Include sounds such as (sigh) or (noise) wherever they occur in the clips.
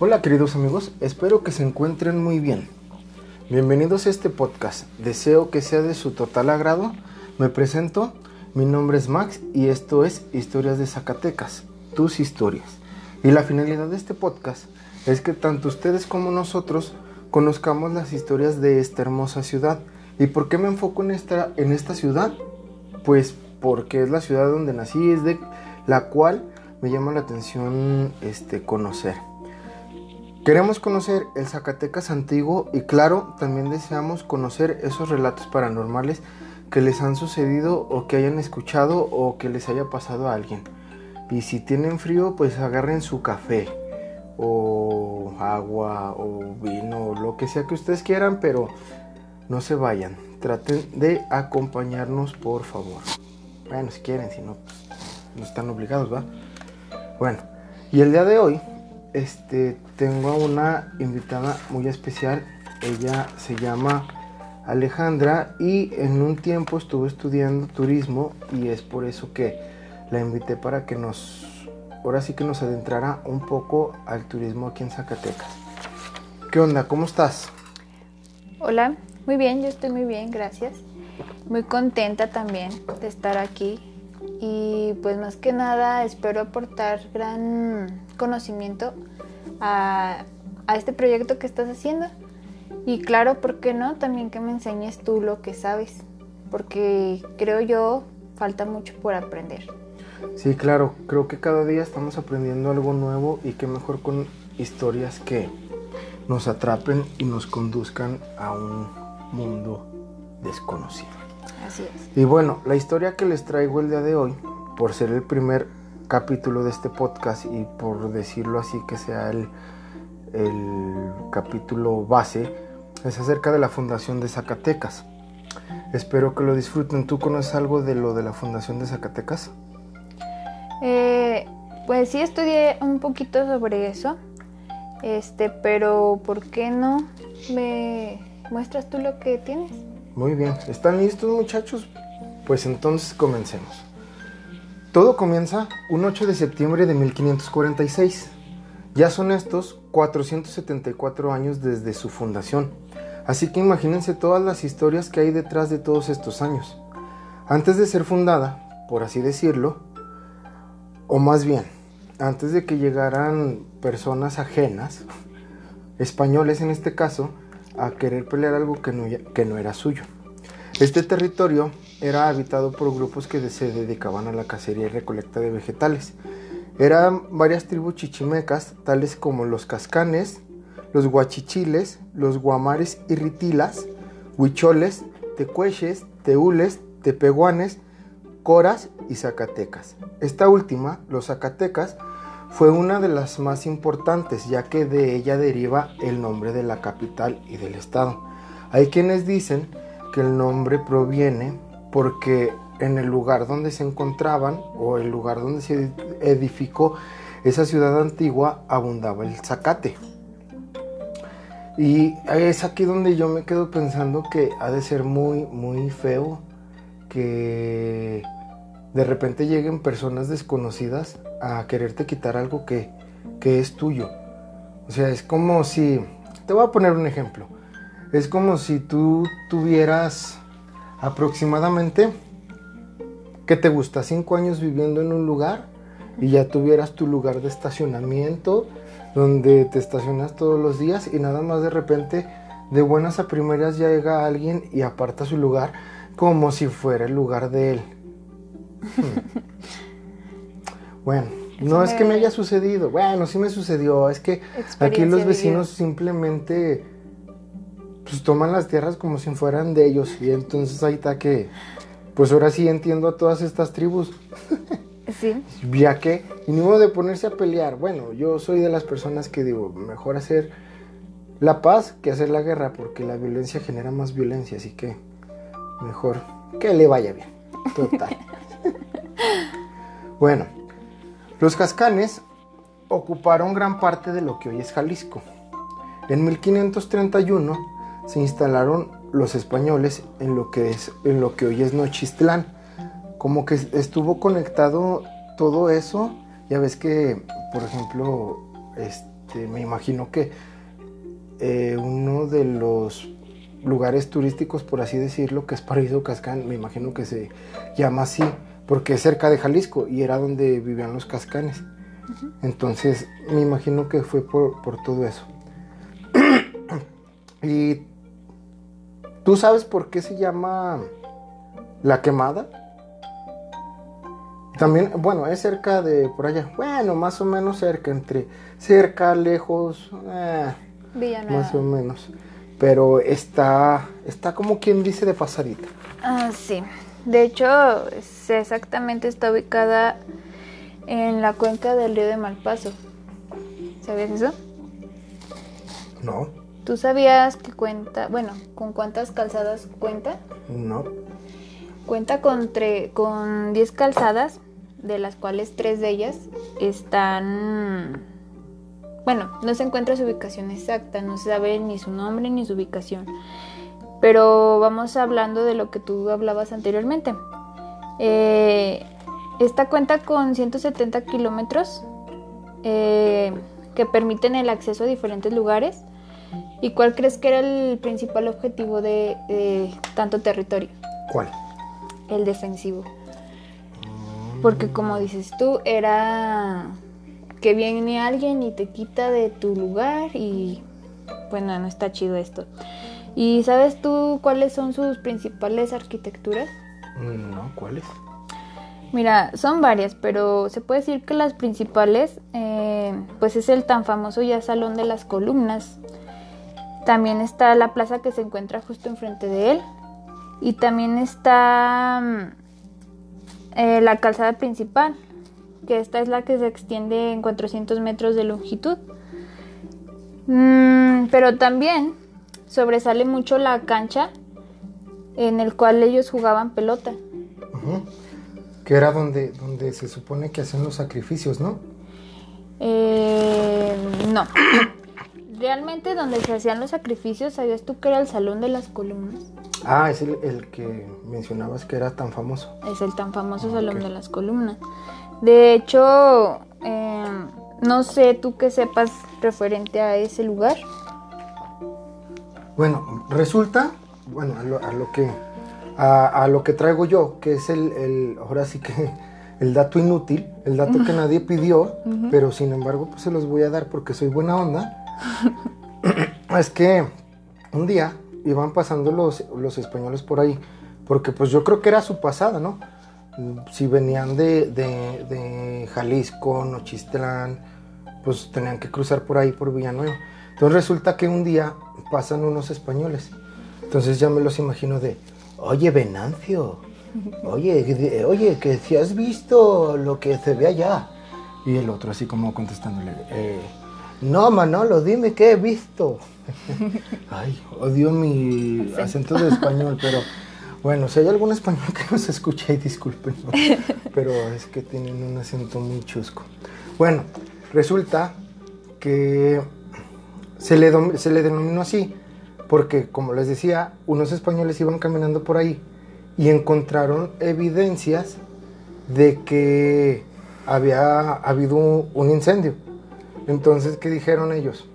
Hola queridos amigos, espero que se encuentren muy bien. Bienvenidos a este podcast. Deseo que sea de su total agrado. Me presento, mi nombre es Max y esto es Historias de Zacatecas, tus historias. Y la finalidad de este podcast es que tanto ustedes como nosotros conozcamos las historias de esta hermosa ciudad. ¿Y por qué me enfoco en esta, en esta ciudad? Pues porque es la ciudad donde nací, es de la cual me llama la atención este, conocer. Queremos conocer el Zacatecas antiguo y claro, también deseamos conocer esos relatos paranormales que les han sucedido o que hayan escuchado o que les haya pasado a alguien. Y si tienen frío, pues agarren su café o agua o vino lo que sea que ustedes quieran, pero no se vayan. Traten de acompañarnos, por favor. Bueno, si quieren, si no, pues no están obligados, ¿va? Bueno, y el día de hoy este, tengo a una invitada muy especial. Ella se llama Alejandra y en un tiempo estuve estudiando turismo y es por eso que la invité para que nos, ahora sí que nos adentrara un poco al turismo aquí en Zacatecas. ¿Qué onda? ¿Cómo estás? Hola, muy bien, yo estoy muy bien, gracias. Muy contenta también de estar aquí y pues más que nada espero aportar gran conocimiento a, este proyecto que estás haciendo. Y claro, ¿por qué no? También que me enseñes tú lo que sabes, porque creo yo falta mucho por aprender. Sí, claro, creo que cada día estamos aprendiendo algo nuevo y qué mejor con historias que nos atrapen y nos conduzcan a un mundo desconocido. Así es. Y bueno, la historia que les traigo el día de hoy, por ser el primer capítulo de este podcast y por decirlo así que sea el, el capítulo base, es acerca de la Fundación de Zacatecas. Espero que lo disfruten. ¿Tú conoces algo de lo de la Fundación de Zacatecas? Eh, pues sí estudié un poquito sobre eso, este, pero ¿por qué no me muestras tú lo que tienes? Muy bien, ¿están listos muchachos? Pues entonces comencemos. Todo comienza un 8 de septiembre de 1546. Ya son estos 474 años desde su fundación. Así que imagínense todas las historias que hay detrás de todos estos años. Antes de ser fundada, por así decirlo, o más bien, antes de que llegaran personas ajenas, españoles en este caso, a querer pelear algo que no, que no era suyo. Este territorio era habitado por grupos que se dedicaban a la cacería y recolecta de vegetales. Eran varias tribus chichimecas, tales como los cascanes, los guachichiles, los guamares y ritilas, huicholes, tecueches, teules, tepeguanes, coras y zacatecas. Esta última, los zacatecas, fue una de las más importantes, ya que de ella deriva el nombre de la capital y del estado. Hay quienes dicen que el nombre proviene porque en el lugar donde se encontraban o el lugar donde se edificó esa ciudad antigua abundaba el zacate. Y es aquí donde yo me quedo pensando que ha de ser muy, muy feo que de repente lleguen personas desconocidas a quererte quitar algo que, es tuyo. O sea, es como si, te voy a poner un ejemplo, es como si tú tuvieras aproximadamente, ¿qué te gusta? Cinco años viviendo en un lugar y ya tuvieras tu lugar de estacionamiento donde te estacionas todos los días y nada más de repente de buenas a primeras llega alguien y aparta su lugar como si fuera el lugar de él. (laughs) Bueno, no es que me haya sucedido. Bueno, sí me sucedió. Es que aquí los vecinos simplemente pues toman las tierras como si fueran de ellos. Y entonces ahí está que, pues ahora sí entiendo a todas estas tribus. (laughs) Sí. Ya que, y ni modo de ponerse a pelear. Bueno, yo soy de las personas que digo, mejor hacer la paz que hacer la guerra, porque la violencia genera más violencia. Así que, mejor que le vaya bien. Total. (laughs) bueno, los cascanes ocuparon gran parte de lo que hoy es Jalisco. En 1531 se instalaron los españoles en lo que, es, en lo que hoy es Nochistlán. Como que estuvo conectado todo eso. Ya ves que, por ejemplo, este, me imagino que eh, uno de los lugares turísticos, por así decirlo, que es Paraíso Cascán, me imagino que se llama así, porque es cerca de Jalisco y era donde vivían los cascanes. Entonces, me imagino que fue por, por todo eso. (clears throat) y ¿Tú sabes por qué se llama La Quemada? También, bueno, es cerca de por allá. Bueno, más o menos cerca, entre cerca, lejos, eh, más o menos. Pero está, está como quien dice de pasadita. Ah, sí. De hecho, exactamente está ubicada en la cuenca del río de Malpaso. ¿Sabías eso? No. ¿Tú sabías que cuenta, bueno, con cuántas calzadas cuenta? No. Cuenta con, con 10 calzadas, de las cuales tres de ellas están... Bueno, no se encuentra su ubicación exacta, no se sabe ni su nombre ni su ubicación. Pero vamos hablando de lo que tú hablabas anteriormente. Eh, esta cuenta con 170 kilómetros eh, que permiten el acceso a diferentes lugares ¿Y cuál crees que era el principal objetivo de, tanto territorio? ¿Cuál? El defensivo. Porque como dices tú, era que viene alguien y te quita de tu lugar y bueno, no está chido esto. ¿Y sabes tú cuáles son sus principales arquitecturas? No, ¿cuáles? Mira, son varias, pero se puede decir que las principales, eh, pues es el tan famoso ya Salón de las Columnas, también está la plaza que se encuentra justo enfrente de él. Y también está mm, eh, la calzada principal, que esta es la que se extiende en 400 metros de longitud. Mm, pero también sobresale mucho la cancha en el cual ellos jugaban pelota. Que era donde, donde se supone que hacen los sacrificios, ¿no? Eh, no. (coughs) realmente donde se hacían los sacrificios, ¿sabías tú que era el Salón de las Columnas? Ah, es el, que mencionabas que era tan famoso. Es el tan famoso Salón de las Columnas. De hecho, em, no sé tú qué sepas referente a ese lugar. Bueno, resulta, bueno, a lo, que a, lo que traigo yo, que es el, ahora sí que (laughs) el dato inútil, el dato que nadie pidió, pero sin embargo pues se los voy a dar porque soy buena onda. (laughs) es que un día iban pasando los, los, españoles por ahí, porque pues yo creo que era su pasada, ¿no? Si venían de, de, Jalisco, Nochistlán, pues tenían que cruzar por ahí, por Villanueva. Entonces resulta que un día pasan unos españoles. Entonces ya me los imagino de, oye Venancio, oye, oye, que si has visto lo que se ve allá. Y el otro así como contestándole, eh, no, Manolo, dime qué he visto. (laughs) Ay, odio mi acento de español, pero bueno, si hay algún español que nos escuche, disculpen, (laughs) pero es que tienen un acento muy chusco. Bueno, resulta que se le, se le denominó así, porque como les decía, unos españoles iban caminando por ahí y encontraron evidencias de que había habido un incendio. Entonces, ¿qué dijeron ellos?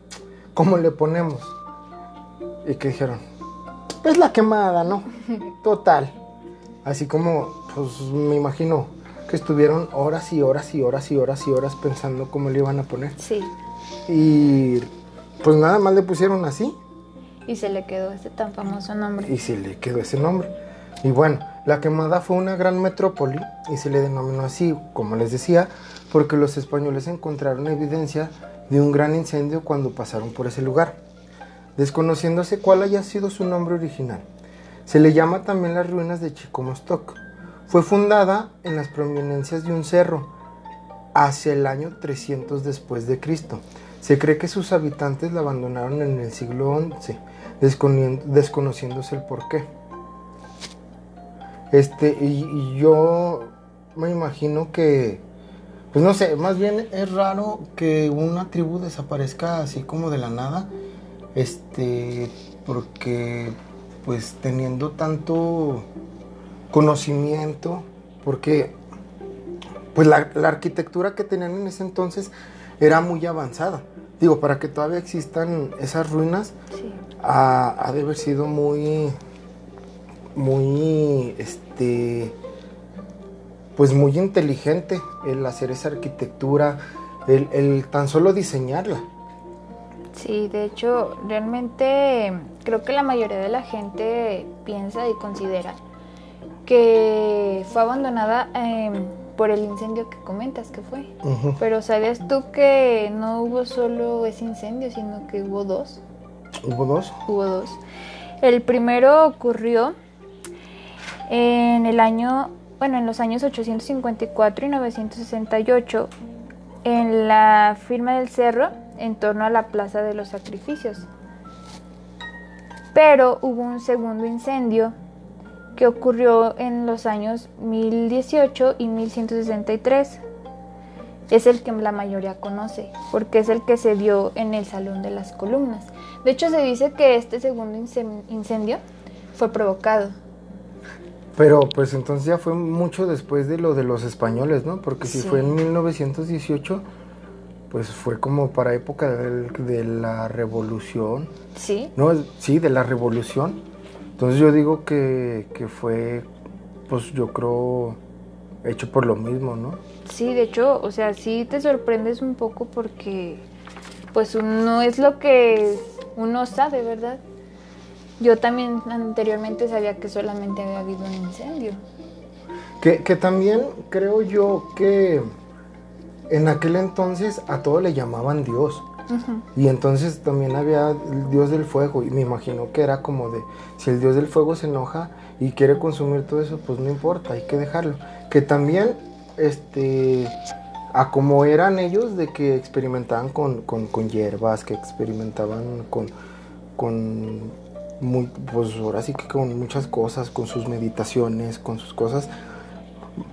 ¿Cómo le ponemos? Y que dijeron, pues la quemada, ¿no? (laughs) Total. Así como, pues me imagino que estuvieron horas y horas y horas y horas y horas pensando cómo le iban a poner. Sí. Y pues nada más le pusieron así. Y se le quedó ese tan famoso nombre. Y se le quedó ese nombre. Y bueno, la quemada fue una gran metrópoli y se le denominó así, como les decía, porque los españoles encontraron evidencia de un gran incendio cuando pasaron por ese lugar, desconociéndose cuál haya sido su nombre original. Se le llama también las ruinas de Chicomostoc. Fue fundada en las prominencias de un cerro hacia el año 300 después de Cristo. Se cree que sus habitantes la abandonaron en el siglo XI, desconociéndose el porqué. Este, y yo me imagino que pues no sé, más bien es raro que una tribu desaparezca así como de la nada. Este, porque pues teniendo tanto conocimiento, porque pues la, arquitectura que tenían en ese entonces era muy avanzada. Digo, para que todavía existan esas ruinas, Sí. ha, ha de haber sido muy, muy, este, pues muy inteligente el hacer esa arquitectura, el, el tan solo diseñarla. Sí, de hecho, realmente creo que la mayoría de la gente piensa y considera que fue abandonada em, por el incendio que comentas que fue. Pero ¿sabías tú que no hubo solo ese incendio, sino que hubo dos? ¿Hubo dos? Hubo dos. El primero ocurrió en el año, bueno, en los años 854 y 968, en la firma del cerro, en torno a la Plaza de los Sacrificios. Pero hubo un segundo incendio que ocurrió en los años 1018 y 1163. Es el que la mayoría conoce, porque es el que se dio en el Salón de las Columnas. De hecho, se dice que este segundo incen- incendio fue provocado. Pero pues entonces ya fue mucho después de lo de los españoles, ¿no? Porque si Sí. fue en 1918, pues fue como para época del- de la revolución. ¿Sí? No, sí, de la revolución. Entonces yo digo que, que fue, pues yo creo, hecho por lo mismo, ¿no? Sí, de hecho, o sea, sí te sorprendes un poco porque pues no es lo que uno sabe, ¿verdad? Yo también anteriormente sabía que solamente había habido un incendio. Que, que también creo yo que en aquel entonces a todo le llamaban Dios. Y entonces también había el dios del fuego y me imagino que era como de, si el dios del fuego se enoja y quiere consumir todo eso, pues no importa, hay que dejarlo. Que también, este, a como eran ellos de que experimentaban con, con, con hierbas, que experimentaban con, con, muy, pues ahora sí que con muchas cosas, con sus meditaciones, con sus cosas.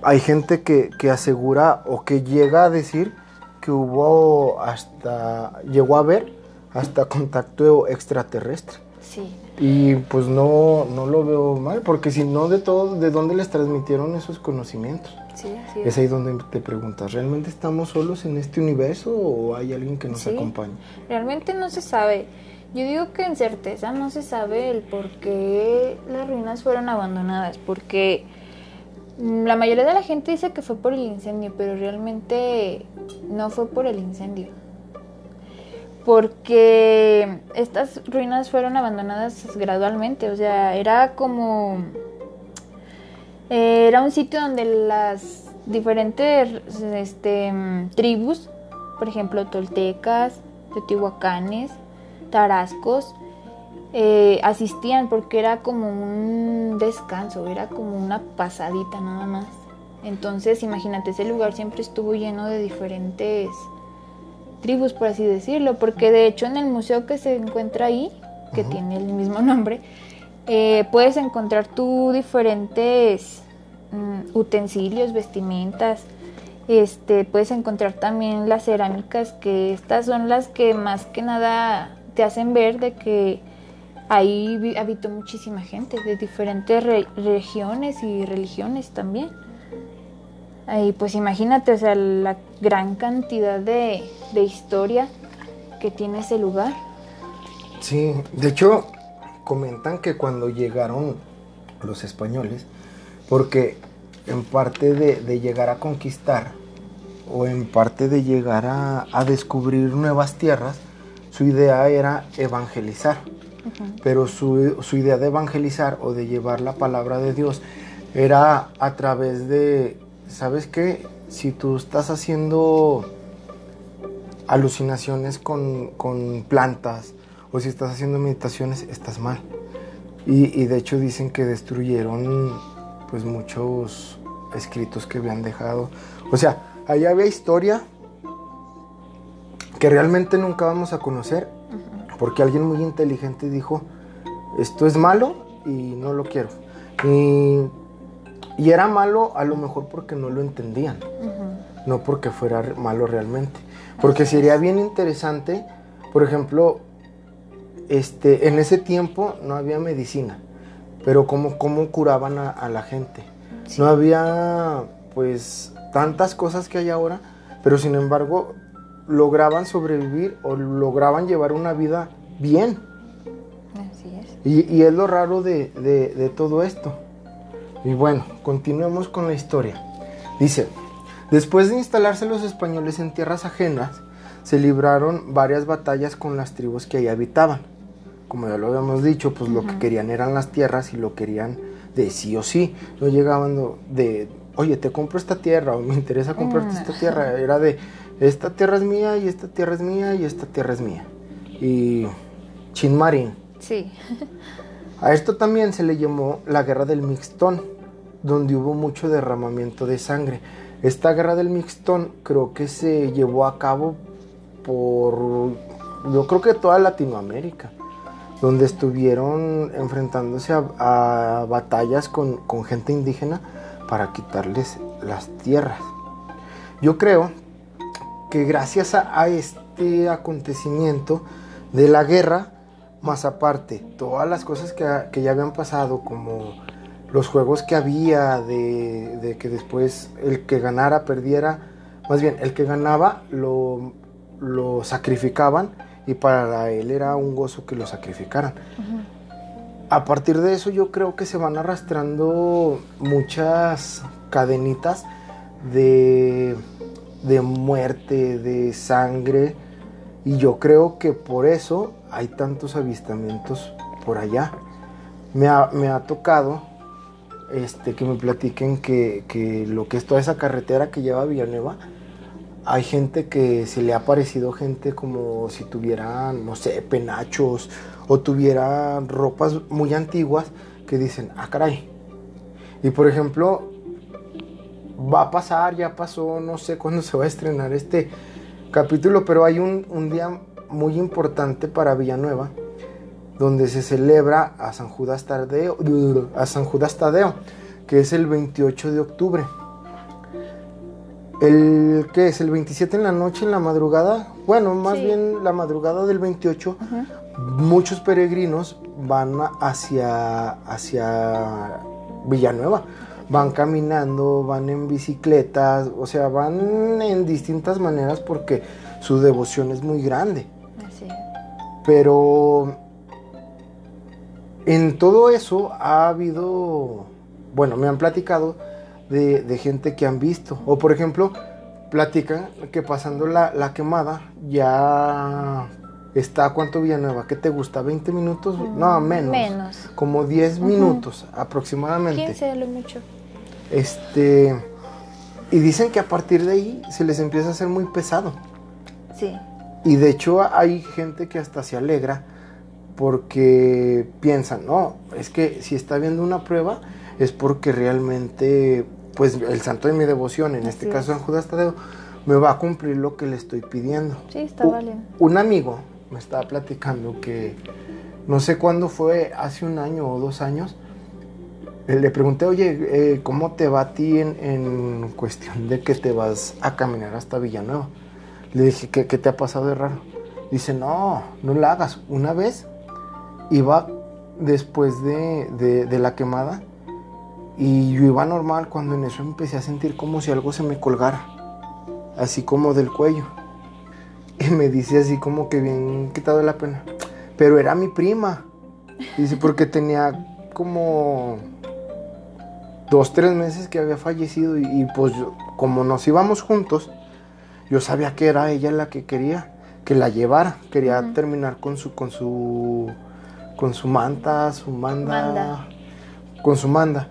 Hay gente que, que asegura o que llega a decir que hubo hasta, llegó a haber hasta contacto extraterrestre. Sí. Y pues no, no lo veo mal, porque si no, de todo, ¿de dónde les transmitieron esos conocimientos? Sí, así Es ahí donde te preguntas, ¿realmente estamos solos en este universo o hay alguien que nos Sí. acompaña? Realmente no se sabe. Yo digo que en certeza no se sabe el por qué las ruinas fueron abandonadas, porque la mayoría de la gente dice que fue por el incendio, pero realmente no fue por el incendio. Porque estas ruinas fueron abandonadas gradualmente, o sea, era como... eh, Era un sitio donde las diferentes este, mm, tribus, por ejemplo, toltecas, teotihuacanes, tarascos, eh, asistían porque era como un descanso, era como una pasadita nada más. Entonces, imagínate, ese lugar siempre estuvo lleno de diferentes tribus, por así decirlo, porque de hecho en el museo que se encuentra ahí, que tiene el mismo (laughs) nombre, eh, puedes encontrar tú diferentes mm, utensilios, vestimentas, este, puedes encontrar también las cerámicas, que estas son las que más que nada te hacen ver de que ahí habitó muchísima gente de diferentes re- regiones y religiones también. Ahí pues imagínate, o sea, la gran cantidad de, de historia que tiene ese lugar. Sí, de hecho, comentan que cuando llegaron los españoles, porque en parte de, de llegar a conquistar o en parte de llegar a, a descubrir nuevas tierras, su idea era evangelizar. Pero su, su idea de evangelizar o de llevar la palabra de Dios era a través de, ¿sabes qué? Si tú estás haciendo alucinaciones con, con plantas o si estás haciendo meditaciones, estás mal. Y, y de hecho dicen que destruyeron pues muchos escritos que habían dejado. O sea, allá había historia que realmente nunca vamos a conocer porque alguien muy inteligente dijo, esto es malo y no lo quiero. Y, y era malo a lo mejor porque no lo entendían no porque fuera malo realmente. Porque sería bien interesante, por ejemplo, este, en ese tiempo no había medicina, pero cómo, cómo curaban a, a la gente. Sí. No había, pues, tantas cosas que hay ahora, pero sin embargo, lograban sobrevivir o lograban llevar una vida bien. Así es. Y, y es lo raro de, de- de todo esto. Y bueno, continuemos con la historia. Dice, después de instalarse los españoles en tierras ajenas, se libraron varias batallas con las tribus que ahí habitaban. Como ya lo habíamos dicho, pues lo que querían eran las tierras y lo querían de sí o sí. No llegaban de, oye, te compro esta tierra o me interesa comprarte Mm. esta tierra. Era de, esta tierra es mía y esta tierra es mía y esta tierra es mía. Y Chin Marín. Sí. A esto también se le llamó la guerra del Mixtón, donde hubo mucho derramamiento de sangre. Esta guerra del Mixtón creo que se llevó a cabo por, yo creo que toda Latinoamérica, donde estuvieron enfrentándose a, a batallas con, con gente indígena para quitarles las tierras. Yo creo que gracias a, a este acontecimiento de la guerra, más aparte, todas las cosas que, que ya habían pasado, como los juegos que había, de, de que después el que ganara perdiera, más bien, el que ganaba lo, lo sacrificaban y para él era un gozo que lo sacrificaran. A partir de eso yo creo que se van arrastrando muchas cadenitas de, de muerte, de sangre, y yo creo que por eso hay tantos avistamientos por allá. Me ha, me ha tocado este, que me platiquen que, que lo que es toda esa carretera que lleva a Villanueva, hay gente que se le ha parecido gente como si tuvieran, no sé, penachos o tuvieran ropas muy antiguas que dicen, ah, caray. Y por ejemplo, va a pasar, ya pasó, no sé cuándo se va a estrenar este capítulo, pero hay un, un día muy importante para Villanueva donde se celebra a San Judas Tadeo, a San Judas Tadeo, que es el 28 de octubre. El que es el 27 en la noche, en la madrugada, bueno, más Sí. bien la madrugada del 28, Ujú. muchos peregrinos van hacia, hacia Villanueva. Van caminando, van en bicicletas, o sea, van en distintas maneras porque su devoción es muy grande. Así es. Pero en todo eso ha habido, bueno, me han platicado de, de gente que han visto. O por ejemplo, platican que pasando la, la quemada ya está, ¿cuánto Villanueva? ¿Qué te gusta? ¿20 minutos? No, menos. Mm, Menos. Como 10 Ujú. minutos aproximadamente. 15 a lo mucho. Este, y dicen que a partir de ahí se les empieza a hacer muy pesado. Sí. Y de hecho hay gente que hasta se alegra porque piensan, no, es que si está viendo una prueba es porque realmente, pues el santo de mi devoción, en este caso. San Judas Tadeo, me va a cumplir lo que le estoy pidiendo. Sí, está U- valiendo. Un amigo me estaba platicando que no sé cuándo fue, hace un año o dos años, le pregunté, oye, eh, ¿cómo te va a ti en, en cuestión de que te vas a caminar hasta Villanueva? Le dije, ¿qué, qué te ha pasado de raro? Dice, no, no la hagas. Una vez iba después de, de- de la quemada y yo iba normal cuando en eso empecé a sentir como si algo se me colgara, así como del cuello. Y me dice así como que bien quitado de la pena. Pero era mi prima. Dice, porque tenía como dos, tres meses que había fallecido y, y, pues yo- como nos íbamos juntos, yo sabía que era ella la que quería que la llevara. Quería terminar con su, con su, con su manta, su manda, Manda. con su manda.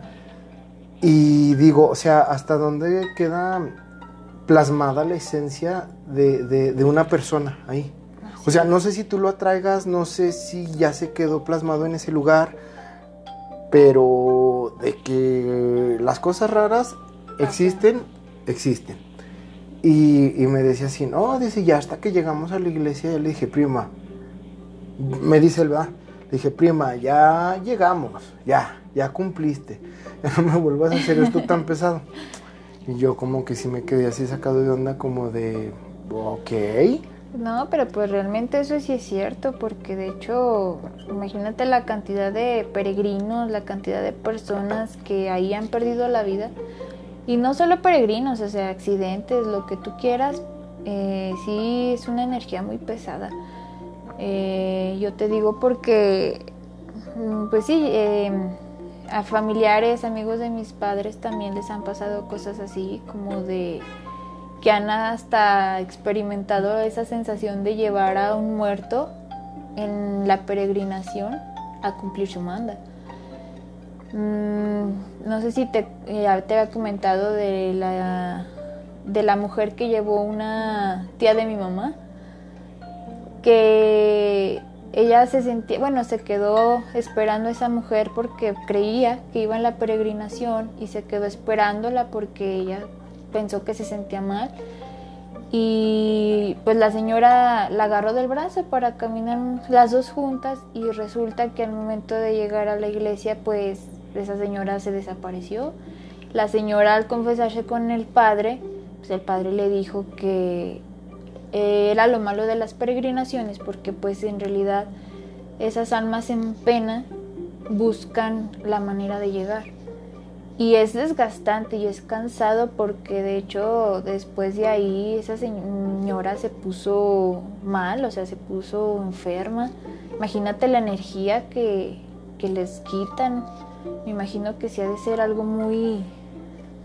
Y digo, o sea, hasta dónde queda plasmada la esencia de, de- de una persona ahí. O sea, no sé si tú lo atraigas, no sé si ya se quedó plasmado en ese lugar, pero de que las cosas raras existen, existen. Y, y me decía así, no, dice, ya hasta que llegamos a la iglesia, le dije, prima, me dice el va, le dije, prima, ya llegamos, ya, ya cumpliste, (laughs) no me vuelvas a hacer esto tan pesado. Y yo como que sí me quedé así sacado de onda, como de, ok. No, pero pues realmente eso sí es cierto, porque de hecho, imagínate la cantidad de peregrinos, la cantidad de personas que ahí han perdido la vida. Y no solo peregrinos, o sea, accidentes, lo que tú quieras, eh, sí es una energía muy pesada. Eh, yo te digo porque, mm, pues sí, eh, a familiares, amigos de mis padres también les han pasado cosas así, como de que han hasta experimentado esa sensación de llevar a un muerto en la peregrinación a cumplir su manda. Mm, no sé si te, eh, te había comentado de la, de la mujer que llevó una tía de mi mamá, que ella se sentía, bueno, se quedó esperando a esa mujer porque creía que iba en la peregrinación y se quedó esperándola porque ella pensó que se sentía mal. Y pues la señora la agarró del brazo para caminar las dos juntas y resulta que al momento de llegar a la iglesia pues esa señora se desapareció. La señora al confesarse con el padre, pues el padre le dijo que era lo malo de las peregrinaciones porque pues en realidad esas almas en pena buscan la manera de llegar. Y es desgastante y es cansado porque de hecho después de ahí esa señora se puso mal, o sea, se puso enferma. Imagínate la energía que, que les quitan. Me imagino que sí ha de ser algo muy,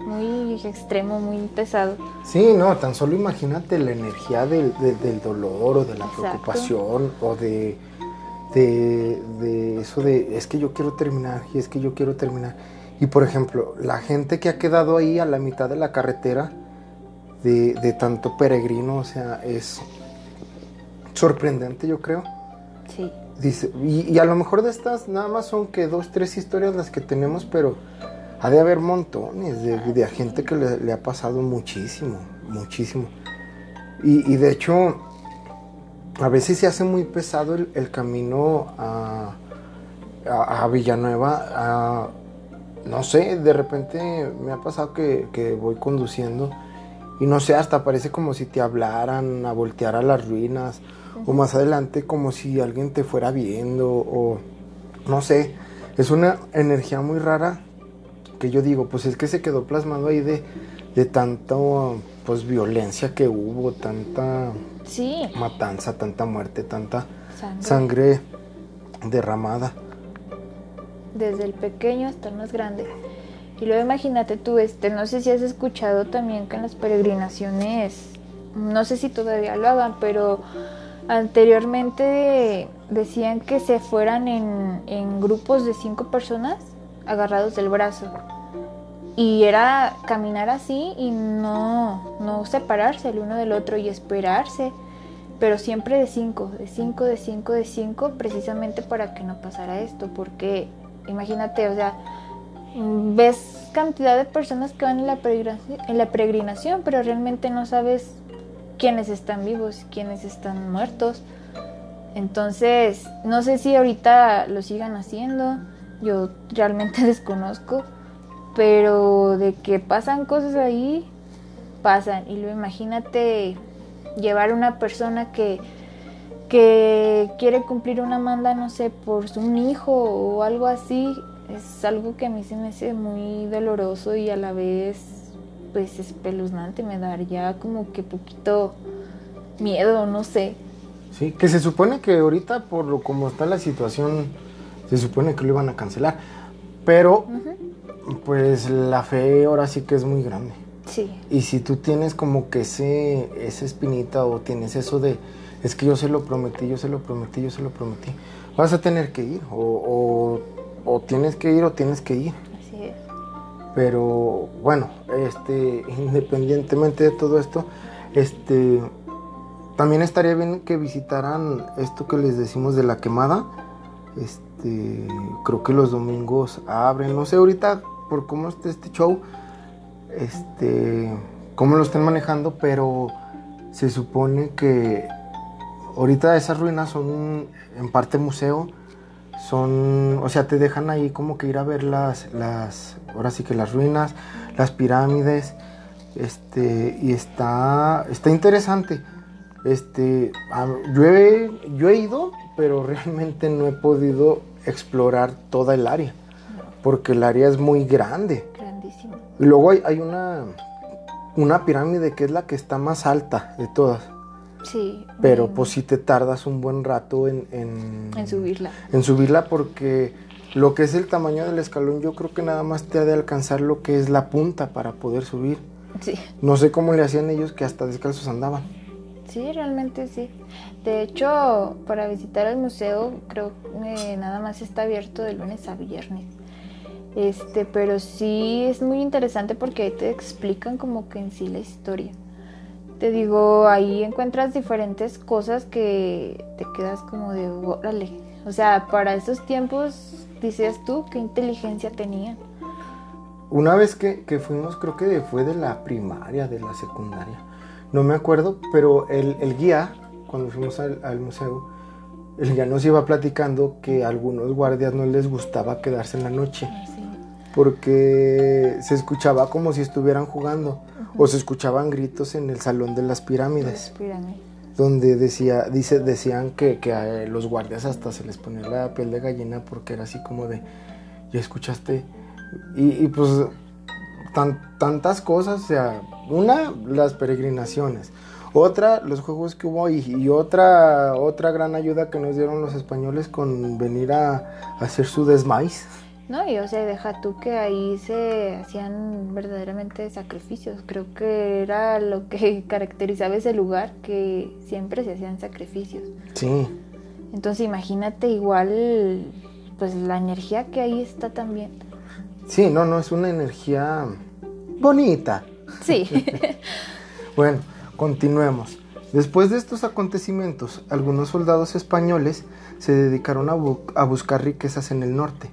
muy extremo, muy pesado. Sí, no, tan solo imagínate la energía del, del, dolor o de la preocupación o de, de, de, eso de es que yo quiero terminar y es que yo quiero terminar. Y por ejemplo, la gente que ha quedado ahí a la mitad de la carretera de, de tanto peregrino, o sea, es sorprendente yo creo. Sí. Dice, y, y a lo mejor de estas nada más son que dos, tres historias las que tenemos, pero ha de haber montones de, de gente que le, le, ha pasado muchísimo, muchísimo. Y, y, de hecho, a veces se hace muy pesado el, el camino a, a, a, Villanueva. A, no sé, de repente me ha pasado que, que, voy conduciendo y no sé, hasta parece como si te hablaran a voltear a las ruinas. O más adelante como si alguien te fuera viendo o no sé. Es una energía muy rara que yo digo, pues es que se quedó plasmado ahí de, de tanta pues violencia que hubo, tanta sí. matanza, tanta muerte, tanta sangre. sangre. derramada. Desde el pequeño hasta el más grande. Y luego imagínate tú, este, no sé si has escuchado también que en las peregrinaciones, no sé si todavía lo hagan, pero anteriormente decían que se fueran en, en grupos de cinco personas agarrados del brazo. Y era caminar así y no, no separarse el uno del otro y esperarse, pero siempre de cinco, de cinco, de cinco, de cinco, precisamente para que no pasara esto, porque imagínate, o sea, ves cantidad de personas que van en la peregrinación, pero realmente no sabes quiénes están vivos, quiénes están muertos. Entonces, no sé si ahorita lo sigan haciendo yo realmente (laughs) desconozco, pero de que pasan cosas ahí, pasan. Y luego imagínate llevar una persona que, que quiere cumplir una manda, no sé, por un hijo o algo así, es algo que a mí se me hace muy doloroso y a la vez pues espeluznante, me daría como que poquito miedo, no sé. Sí, que se supone que ahorita por lo como está la situación se supone que lo iban a cancelar. Pero, uh -huh. pues la fe ahora sí que es muy grande. Sí. Y si tú tienes como que ese, esa espinita o tienes eso de, es que yo se lo prometí, yo se lo prometí, yo se lo prometí, vas a tener que ir. O, o, o tienes que ir o tienes que ir. Así es. Pero bueno, este, independientemente de todo esto, este, también estaría bien que visitaran esto que les decimos de la quemada. Este, este, creo que los domingos abren, no sé ahorita por cómo está este show, este, cómo lo están manejando, pero se supone que ahorita esas ruinas son en parte museo, son, o sea, te dejan ahí como que ir a ver las, las, ahora sí que las ruinas, las pirámides, este, y está, está interesante. Este, yo he, yo he ido, pero realmente no he podido explorar toda el área, porque el área es muy grande. Grandísimo. Y luego hay, hay una, una pirámide que es la que está más alta de todas. Sí. Pero pues si te tardas un buen rato en, en, En subirla. en subirla porque lo que es el tamaño del escalón yo creo que nada más te ha de alcanzar lo que es la punta para poder subir. Sí. No sé cómo le hacían ellos que hasta descalzos andaban. Sí, realmente sí. De hecho, para visitar el museo, creo que nada más está abierto de lunes a viernes. Este, pero sí es muy interesante porque ahí te explican como que en sí la historia. Te digo, ahí encuentras diferentes cosas que te quedas como de, órale. O sea, para esos tiempos, dices tú, qué inteligencia tenían. Una vez que, que fuimos, creo que fue de la primaria, de la secundaria. No me acuerdo, pero el, el guía, cuando fuimos al, al museo, el guía nos iba platicando que a algunos guardias no les gustaba quedarse en la noche. Así. porque se escuchaba como si estuvieran jugando o se escuchaban gritos en el salón de las pirámides Pirámides. donde decía dice decían que, que a los guardias hasta se les ponía la piel de gallina porque era así como de ya escuchaste y, y pues tan- tantas cosas o sea una las peregrinaciones otra los juegos que hubo y, y otra otra gran ayuda que nos dieron los españoles con venir a, a hacer su desmais No, y o sea, deja tú que ahí se hacían verdaderamente sacrificios. Creo que era lo que (laughs) caracterizaba ese lugar, que siempre se hacían sacrificios. sí Entonces imagínate igual, pues la energía que ahí está también. Sí, no, no, es una energía bonita. Sí, (laughs) Bueno, continuemos. Después de estos acontecimientos, algunos soldados españoles se dedicaron a, bu- a buscar riquezas en el norte.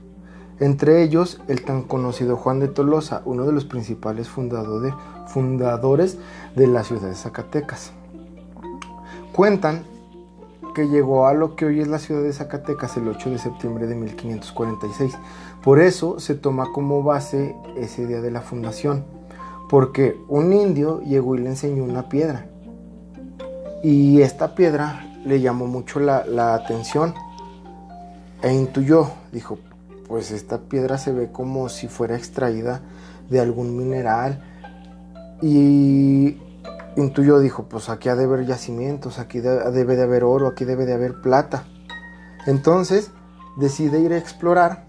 Entre ellos, el tan conocido Juan de Tolosa, uno de los principales fundadores, de la ciudad de Zacatecas. Cuentan que llegó a lo que hoy es la ciudad de Zacatecas el 8 de septiembre de 1546. Por eso se toma como base ese día de la fundación, porque un indio llegó y le enseñó una piedra. Y esta piedra le llamó mucho la, la atención e intuyó, dijo, pues esta piedra se ve como si fuera extraída de algún mineral. Y intuyó, dijo, pues aquí ha de haber yacimientos, aquí de- debe de haber oro, aquí debe de haber plata. Entonces decide ir a explorar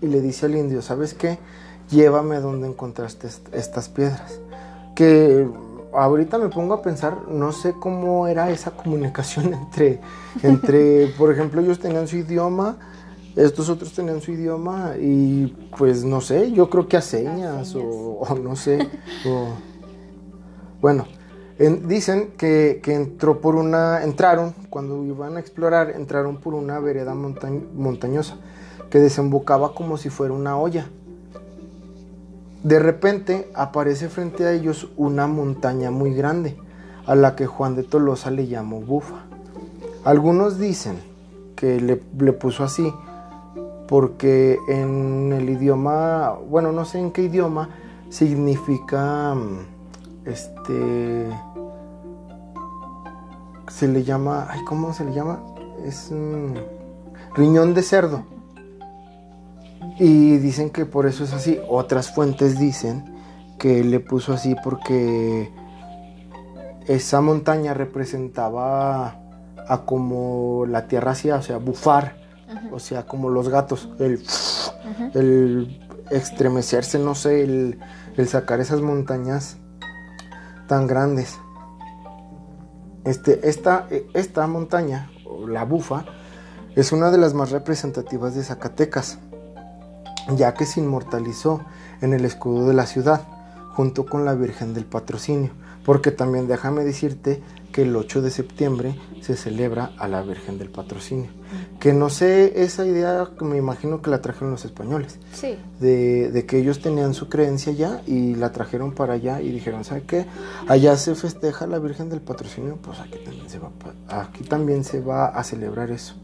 y le dice al indio, ¿sabes qué? Llévame a donde encontraste est- estas piedras. Que ahorita me pongo a pensar, no sé cómo era esa comunicación (laughs) entre, entre por ejemplo, ellos tenían su idioma, estos otros tenían su idioma y pues no sé, yo creo que a señas, señas. O, o no sé. o- bueno, en- dicen que, que entró por una, entraron, cuando iban a explorar, entraron por una vereda montañ- montañosa que desembocaba como si fuera una olla. De repente aparece frente a ellos una montaña muy grande, a la que Juan de Tolosa le llamó Bufa. Algunos dicen que le, le puso así porque en el idioma, bueno, no sé en qué idioma, significa, mm, este, se le llama, ay, ¿cómo se le llama? Es mm, riñón de cerdo. Y dicen que por eso es así. Otras fuentes dicen que le puso así porque esa montaña representaba a como la tierra hacía, o sea, bufar, o sea, como los gatos, el, el estremecerse, no sé, el, el sacar esas montañas tan grandes. Este, esta, esta montaña, la bufa, es una de las más representativas de Zacatecas, ya que se inmortalizó en el escudo de la ciudad, junto con la Virgen del Patrocinio, porque también déjame decirte que el 8 de septiembre se celebra a la Virgen del Patrocinio, que no sé esa idea, me imagino que la trajeron los españoles, sí. de, de que ellos tenían su creencia ya y la trajeron para allá y dijeron, ¿sabe qué? Allá se festeja la Virgen del Patrocinio, pues aquí también se va, aquí también se va a celebrar eso.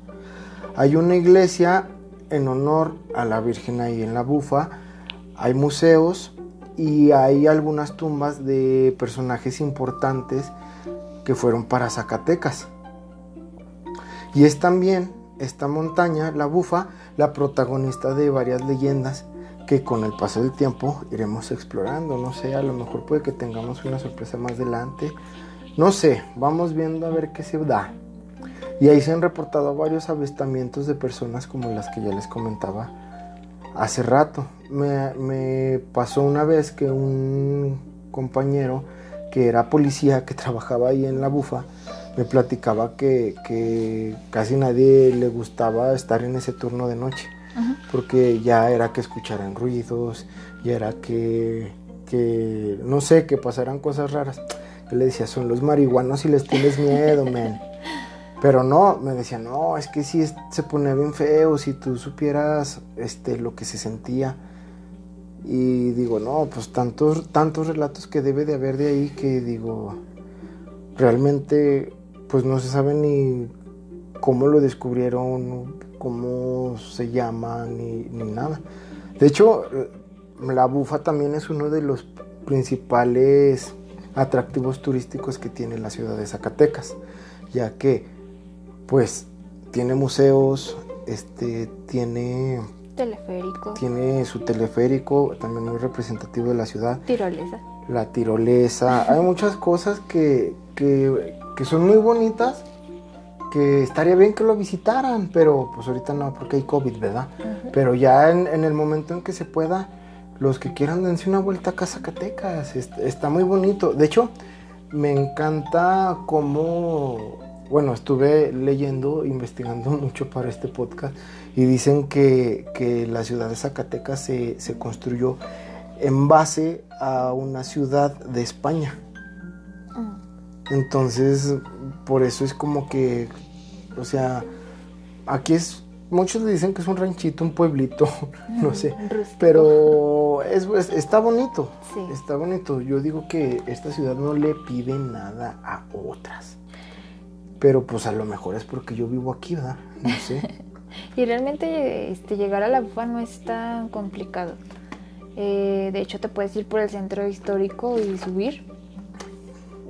Hay una iglesia en honor a la Virgen ahí en la Bufa, hay museos y hay algunas tumbas de personajes importantes que fueron para Zacatecas. Y es también esta montaña, la Bufa, la protagonista de varias leyendas que con el paso del tiempo iremos explorando. No sé, a lo mejor puede que tengamos una sorpresa más adelante. No sé, vamos viendo a ver qué se da. Y ahí se han reportado varios avistamientos de personas como las que ya les comentaba hace rato. Me, me pasó una vez que un compañero que era policía, que trabajaba ahí en la bufa, me platicaba que, que casi nadie le gustaba estar en ese turno de noche porque ya era que escucharan ruidos, ya era que, que, no sé, que pasaran cosas raras. Yo le decía, son los marihuanos y les tienes miedo, (laughs) men. Pero no, me decía, no, es que sí se ponía bien feo si tú supieras este, lo que se sentía. Y digo, no, pues tantos, tantos relatos que debe de haber de ahí que digo, realmente pues no se sabe ni cómo lo descubrieron, cómo se llama, ni, nada. De hecho, la bufa también es uno de los principales atractivos turísticos que tiene la ciudad de Zacatecas, ya que pues tiene museos, este tiene teleférico. Tiene su teleférico, también muy representativo de la ciudad. Tirolesa. La tirolesa. Hay muchas cosas que, que, que son muy bonitas que estaría bien que lo visitaran, pero pues ahorita no, porque hay COVID, ¿verdad? Pero ya en, el momento en que se pueda, los que quieran dense una vuelta a Zacatecas, está muy bonito. De hecho, me encanta cómo, bueno, estuve leyendo, investigando (laughs) mucho para este podcast y dicen que, que la ciudad de Zacatecas se, se construyó en base a una ciudad de España. Mm. Entonces, por eso es como que, o sea, aquí es, muchos le dicen que es un ranchito, un pueblito, (laughs) no sé, pero es, está bonito, está bonito. Yo digo que esta ciudad no le pide nada a otras, pero pues a lo mejor es porque yo vivo aquí, ¿verdad? No sé. (laughs) y realmente este, llegar a la bufa no es tan complicado. Eh, de hecho, te puedes ir por el centro histórico y subir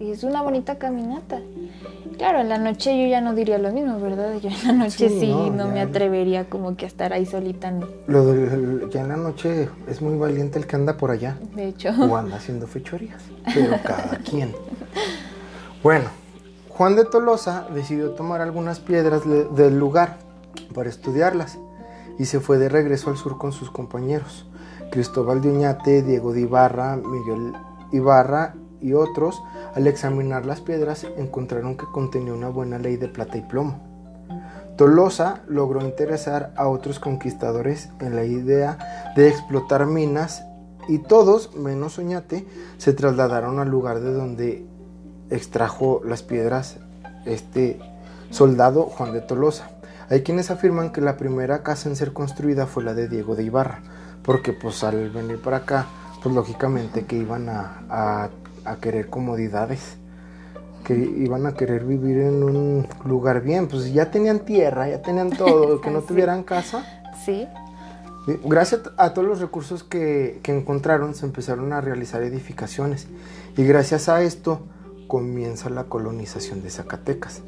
y es una bonita caminata. Claro, en la noche yo ya no diría lo mismo, ¿verdad? Yo en la noche sí, no, me atrevería como que a estar ahí solita. Lo ya en la noche es muy valiente el que anda por allá. De hecho. O anda haciendo fechorías. Pero cada (laughs) quien. Bueno, Juan de Tolosa decidió tomar algunas piedras del lugar para estudiarlas y se fue de regreso al sur con sus compañeros. Cristóbal de Uñate, Diego de Ibarra, Miguel Ibarra y otros, al examinar las piedras, encontraron que contenía una buena ley de plata y plomo. Tolosa logró interesar a otros conquistadores en la idea de explotar minas y todos, menos Oñate, se trasladaron al lugar de donde extrajo las piedras este soldado Juan de Tolosa. Hay quienes afirman que la primera casa en ser construida fue la de Diego de Ibarra, porque pues al venir para acá, pues lógicamente que iban a a querer comodidades, que iban a querer vivir en un lugar bien, pues ya tenían tierra, ya tenían todo, (laughs) que no tuvieran casa. Sí. Gracias a todos los recursos que, que encontraron, se empezaron a realizar edificaciones y gracias a esto comienza la colonización de Zacatecas.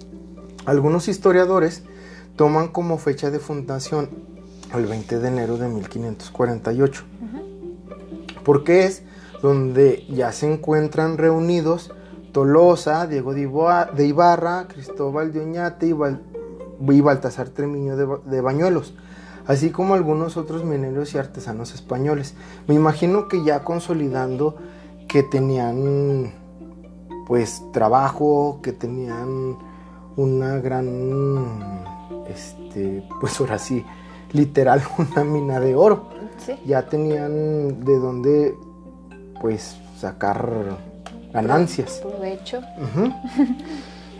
Algunos historiadores toman como fecha de fundación el 20 de enero de 1548, porque es donde ya se encuentran reunidos Tolosa, Diego de Ibarra, Cristóbal de Oñate y, Baltasar Tremiño de, Bañuelos, así como algunos otros mineros y artesanos españoles. Me imagino que ya consolidando que tenían pues trabajo, que tenían una gran, este, pues ahora sí, literal (laughs) una mina de oro. Ya tenían de dónde pues sacar ganancias. Provecho. (laughs)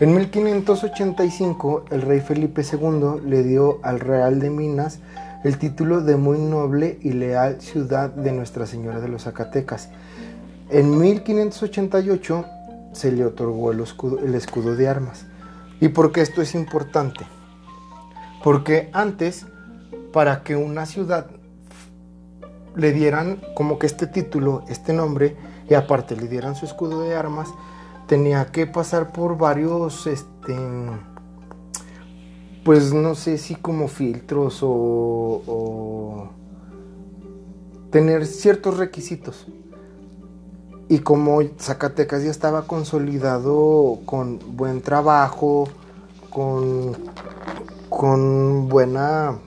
En 1585 el rey Felipe II le dio al Real de Minas el título de muy noble y leal ciudad de Nuestra Señora de los Zacatecas. En 1588 se le otorgó el escudo, el escudo de armas. ¿Y por qué esto es importante? Porque antes, para que una ciudad le dieran como que este título, este nombre, y aparte le dieran su escudo de armas, tenía que pasar por varios, este, pues no sé si como filtros o, tener ciertos requisitos. Y como Zacatecas ya estaba consolidado con buen trabajo, con, con buena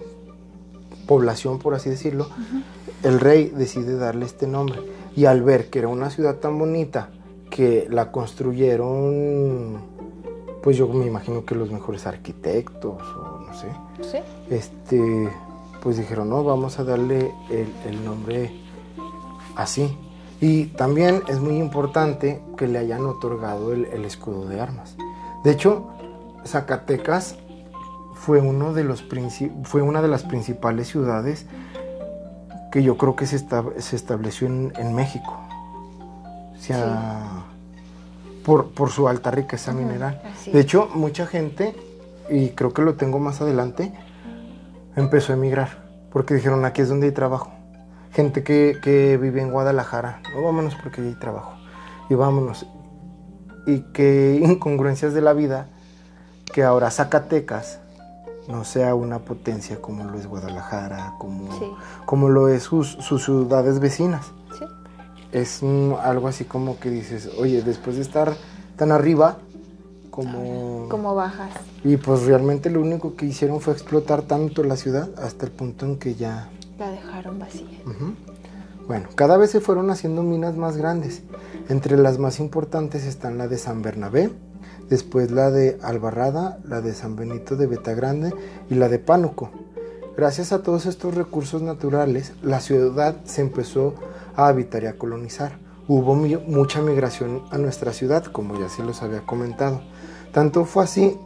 población, por así decirlo, el rey decide darle este nombre. Y al ver que era una ciudad tan bonita, que la construyeron, pues yo me imagino que los mejores arquitectos, o no sé. Sí. Este, pues dijeron, no, vamos a darle el, el nombre así. Y también es muy importante que le hayan otorgado el, el escudo de armas. De hecho, Zacatecas fue, uno de los fue una de las principales ciudades que yo creo que se, esta- se estableció en, en México. O sea, por, por su alta riqueza mineral. De hecho, mucha gente, y creo que lo tengo más adelante, empezó a emigrar. Porque dijeron, aquí es donde hay trabajo. Gente que, que vive en Guadalajara, no vámonos porque ahí hay trabajo. Y vámonos. Y qué (laughs) incongruencias de la vida que ahora Zacatecas no sea una potencia como lo es Guadalajara, como, Sí. como lo es sus, sus ciudades vecinas. Sí. Es algo así como que dices, oye, después de estar tan arriba, como... Como bajas. Y pues realmente lo único que hicieron fue explotar tanto la ciudad hasta el punto en que ya... Dejaron vacía. Bueno, cada vez se fueron haciendo minas más grandes. Entre las más importantes están la de San Bernabé, después la de Albarrada, la de San Benito de Betagrande y la de Pánuco. Gracias a todos estos recursos naturales, la ciudad se empezó a habitar y a colonizar. Hubo mucha migración a nuestra ciudad, como ya se los había comentado. Tanto fue así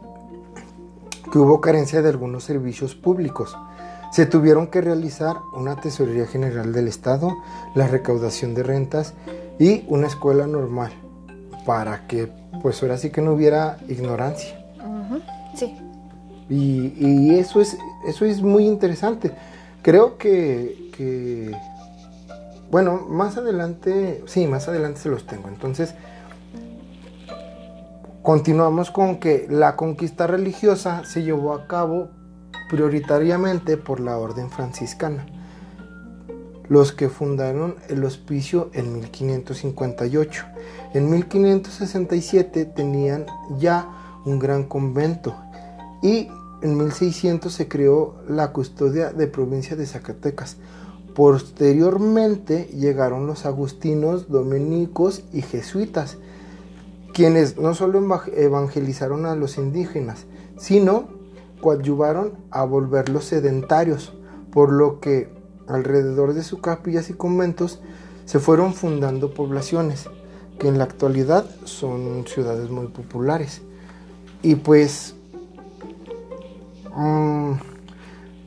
que hubo carencia de algunos servicios públicos. Se tuvieron que realizar una Tesorería General del Estado, la recaudación de rentas y una escuela normal para que pues ahora sí que no hubiera ignorancia. Sí. Y, y eso, es, eso es muy interesante. Creo que, que, bueno, más adelante, sí, más adelante se los tengo. Entonces, continuamos con que la conquista religiosa se llevó a cabo prioritariamente por la orden franciscana, los que fundaron el hospicio en 1558. En 1567 tenían ya un gran convento y en 1600 se creó la custodia de provincia de Zacatecas. Posteriormente llegaron los agustinos, dominicos y jesuitas, quienes no solo eva- evangelizaron a los indígenas, sino coadyuvaron a volverlos sedentarios, por lo que alrededor de sus capillas y conventos se fueron fundando poblaciones, que en la actualidad son ciudades muy populares. Y pues, mm,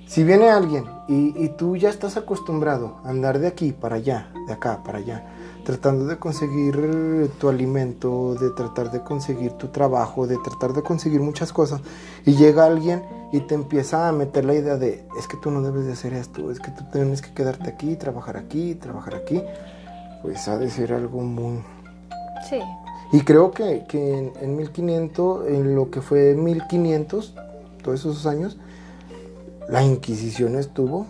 si viene alguien y tú ya estás acostumbrado a andar de aquí para allá, de acá para allá, tratando de conseguir tu alimento, de tratar de conseguir tu trabajo, de tratar de conseguir muchas cosas, y llega alguien y te empieza a meter la idea de, es que tú no debes de hacer esto, es que tú tienes que quedarte aquí, trabajar aquí, trabajar aquí, pues ha de ser algo muy... Sí. Y creo que, que en, en 1500, en lo que fue 1500, todos esos años, la Inquisición estuvo,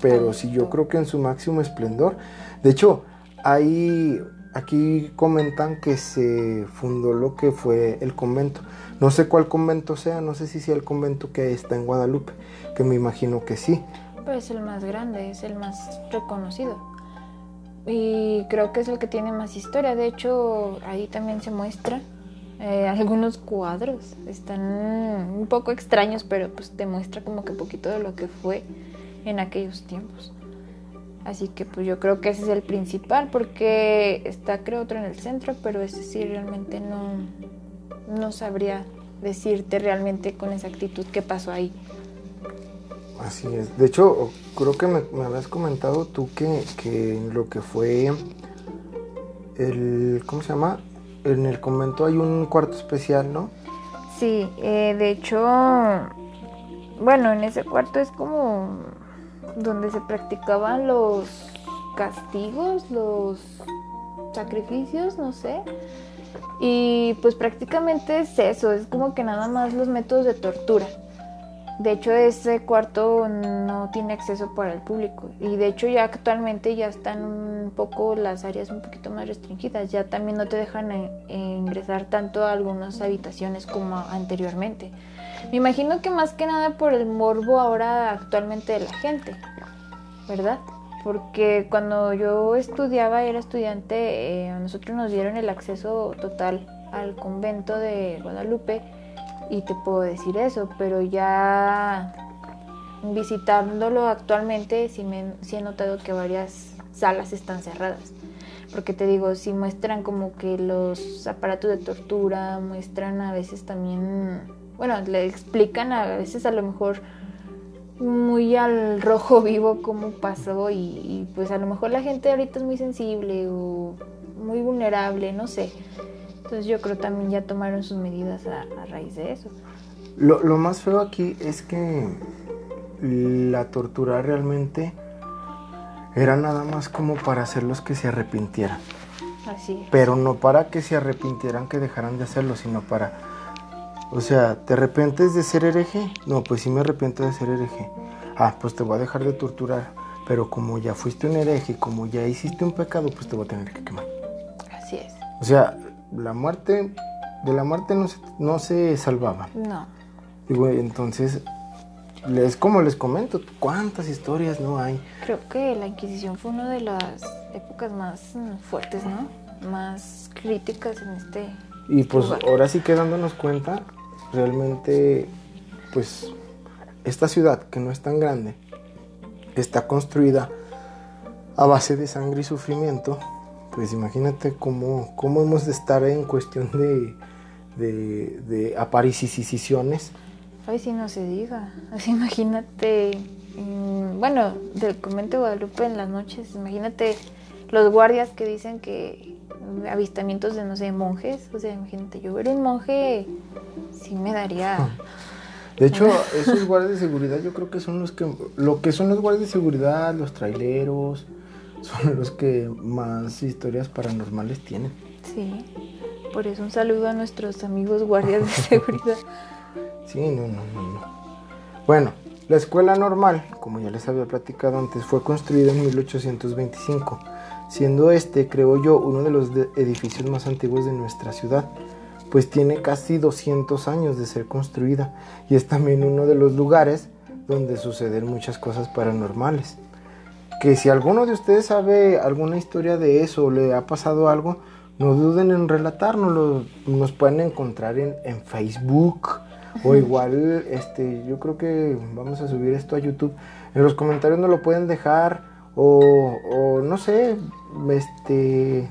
pero sí yo creo que en su máximo esplendor. De hecho, hay, aquí comentan que se fundó lo que fue el convento. No sé cuál convento sea, no sé si sea el convento que está en Guadalupe, que me imagino que sí. Pero es el más grande, es el más reconocido. Y creo que es el que tiene más historia. De hecho, ahí también se muestra eh, (laughs) algunos cuadros. Están un poco extraños, pero pues te muestra como que poquito de lo que fue en aquellos tiempos. Así que pues yo creo que ese es el principal, porque está creo otro en el centro, pero ese sí realmente no, no sabría decirte realmente con exactitud qué pasó ahí. Así es. De hecho, creo que me, me habías comentado tú que, que en lo que fue el... ¿Cómo se llama? En el convento hay un cuarto especial, ¿no? Sí, eh, de hecho, bueno, en ese cuarto es como donde se practicaban los castigos, los sacrificios, no sé. Y pues prácticamente es eso, es como que nada más los métodos de tortura. De hecho, ese cuarto no tiene acceso para el público. Y de hecho, ya actualmente ya están un poco las áreas un poquito más restringidas. Ya también no te dejan eh, ingresar tanto a algunas habitaciones como anteriormente. Me imagino que más que nada por el morbo ahora actualmente de la gente, ¿verdad? Porque cuando yo estudiaba, era estudiante, eh, a nosotros nos dieron el acceso total al convento de Guadalupe y te puedo decir eso, pero ya visitándolo actualmente sí, me, he notado que varias salas están cerradas. Porque te digo, sí muestran como que los aparatos de tortura, muestran a veces también, bueno, le explican a veces a lo mejor muy al rojo (laughs) vivo cómo pasó y, y pues a lo mejor la gente ahorita es muy sensible o muy vulnerable, no sé. Entonces yo creo también ya tomaron sus medidas a, raíz de eso. Lo, lo, más feo aquí es que la tortura realmente era nada más como para hacerlos que se arrepintieran. Así. Pero no para que se arrepintieran que dejaran de hacerlo, sino para... O sea, ¿te arrepientes de ser hereje? No, pues sí me arrepiento de ser hereje. Ah, pues te voy a dejar de torturar. Pero como ya fuiste un hereje, como ya hiciste un pecado, pues te voy a tener que quemar. Así es. O sea, la muerte, de la muerte no se, no se salvaba. No. Digo, entonces, es como les comento, cuántas historias no hay. Creo que la Inquisición fue una de las épocas más fuertes, ¿no? Más críticas en este. Y pues ahora sí que dándonos cuenta, realmente, pues, esta ciudad que no es tan grande, está construida a base de sangre y sufrimiento pues imagínate cómo, cómo hemos de estar en cuestión de, de, de. Ay, si no se diga. Así (laughs) imagínate, mm, bueno, del convento Guadalupe en las noches, imagínate los guardias que dicen que avistamientos de, no sé, monjes. O sea, imagínate, yo ver un monje sí me daría... (laughs) De hecho, (laughs) esos guardias de seguridad yo creo que son los que... Lo que son los guardias de seguridad, los traileros, (laughs) son los que más historias paranormales tienen. Sí, por eso un saludo a nuestros amigos guardias de seguridad. sí, no, no, no, no. Bueno, la escuela normal, como ya les había platicado antes, fue construida en 1825, siendo este, creo yo, uno de los edificios más antiguos de nuestra ciudad, pues tiene casi 200 años de ser construida y es también uno de los lugares donde suceden muchas cosas paranormales que si alguno de ustedes sabe alguna historia de eso o le ha pasado algo, no duden en relatárnoslo. Nos pueden encontrar en, Facebook o (laughs) igual, este, yo creo que vamos a subir esto a YouTube. En los comentarios nos lo pueden dejar o, o no sé, este,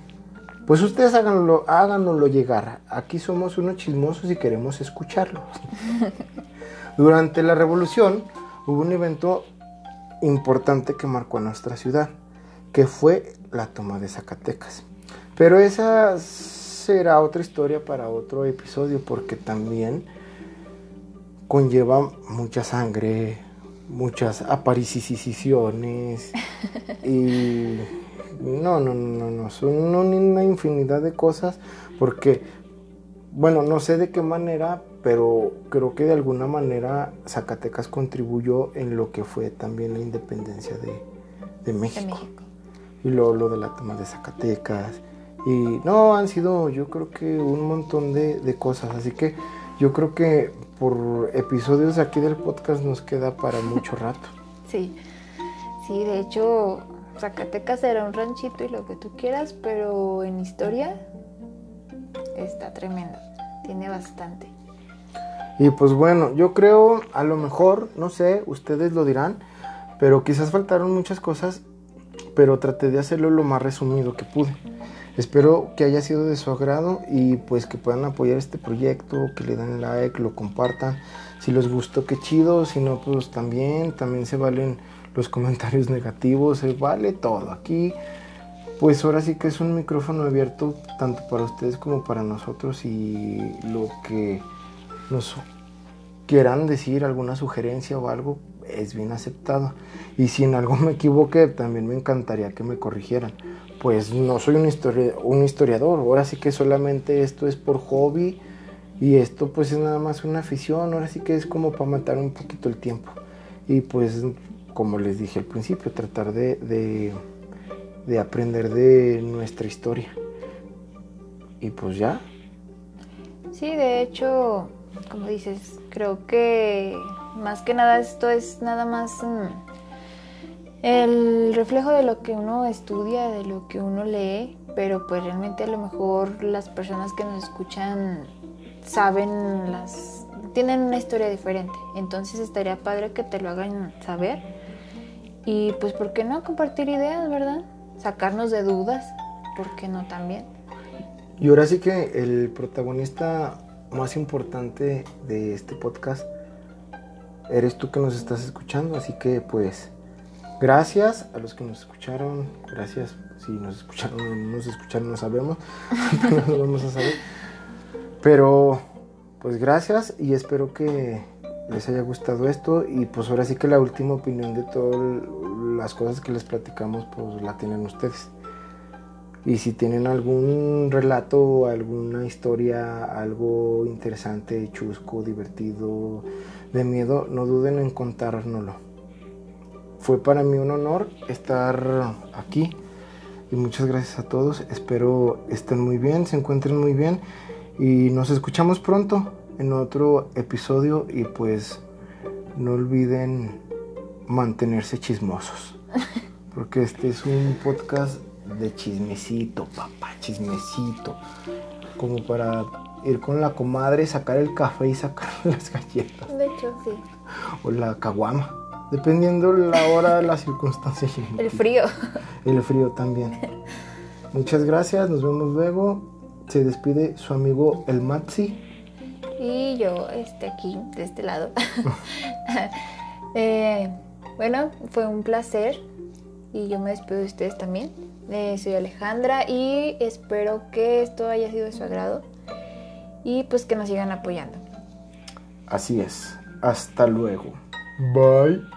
pues ustedes háganlo, háganoslo llegar. Aquí somos unos chismosos y queremos escucharlos. (laughs) Durante la revolución hubo un evento importante que marcó a nuestra ciudad, que fue la toma de Zacatecas. Pero esa será otra historia para otro episodio porque también conlleva mucha sangre, muchas apariciciones y no, no, no, no, son una infinidad de cosas porque, bueno, no sé de qué manera, pero creo que de alguna manera Zacatecas contribuyó en lo que fue también la independencia de, México. Y lo, lo de la toma de Zacatecas. Y no, han sido yo creo que un montón de, cosas. Así que yo creo que por episodios aquí del podcast nos queda para mucho (laughs) rato. Sí, sí, de hecho Zacatecas era un ranchito y lo que tú quieras, pero en historia está tremendo, tiene bastante. Y pues bueno, yo creo, a lo mejor, no sé, ustedes lo dirán, pero quizás faltaron muchas cosas, pero traté de hacerlo lo más resumido que pude. Espero que haya sido de su agrado y pues que puedan apoyar este proyecto, que le den like, lo compartan. Si les gustó, qué chido, si no, pues también, también se valen los comentarios (laughs) negativos, se vale todo. Aquí, pues ahora sí que es un micrófono abierto tanto para ustedes como para nosotros y lo que nos quieran decir alguna sugerencia o algo, es bien aceptado. Y si en algo me equivoqué, también me encantaría que me corrigieran. Pues no soy un, un historiador, ahora sí que solamente esto es por hobby Y esto pues es nada más una afición, ahora sí que es como para matar un poquito el tiempo. Y pues como les dije al principio, tratar de, de aprender de nuestra historia. Y pues ya. Sí, de hecho, como dices, creo que más que nada esto es nada más mm, el reflejo de lo que uno estudia, de lo que uno lee, pero pues realmente a lo mejor las personas que nos escuchan saben las tienen una historia diferente, entonces estaría padre que te lo hagan saber y pues por qué no compartir ideas, ¿verdad? Sacarnos de dudas, ¿por qué no también? Y ahora sí que el protagonista más importante de este podcast eres tú que nos estás escuchando, así que pues gracias a los que nos escucharon, gracias si nos escucharon o no nos escucharon, no sabemos, (laughs) no vamos a saber. Pero pues gracias y espero que les haya gustado esto y pues ahora sí que la última opinión de todas las cosas que les platicamos pues la tienen ustedes. Y si tienen algún relato, alguna historia, algo interesante, chusco, divertido, de miedo, no duden en contárnoslo. Fue para mí un honor estar aquí y muchas gracias a todos. Espero estén muy bien, se encuentren muy bien y nos escuchamos pronto en otro episodio y pues no olviden mantenerse chismosos. Porque este es un podcast de chismecito, papá, chismecito. Como para ir con la comadre, sacar el café y sacar (laughs) las galletas. De hecho, sí. O la caguama. Dependiendo la hora, las circunstancias. (laughs) El frío. El frío también. Muchas gracias, nos vemos luego. Se despide su amigo el Matzi. Y yo, este, aquí, de este lado. (laughs) Eh, bueno, fue un placer. Y yo me despido de ustedes también. Eh, soy Alejandra y espero que esto haya sido de su agrado. Y pues que nos sigan apoyando. Así es. Hasta luego. Bye.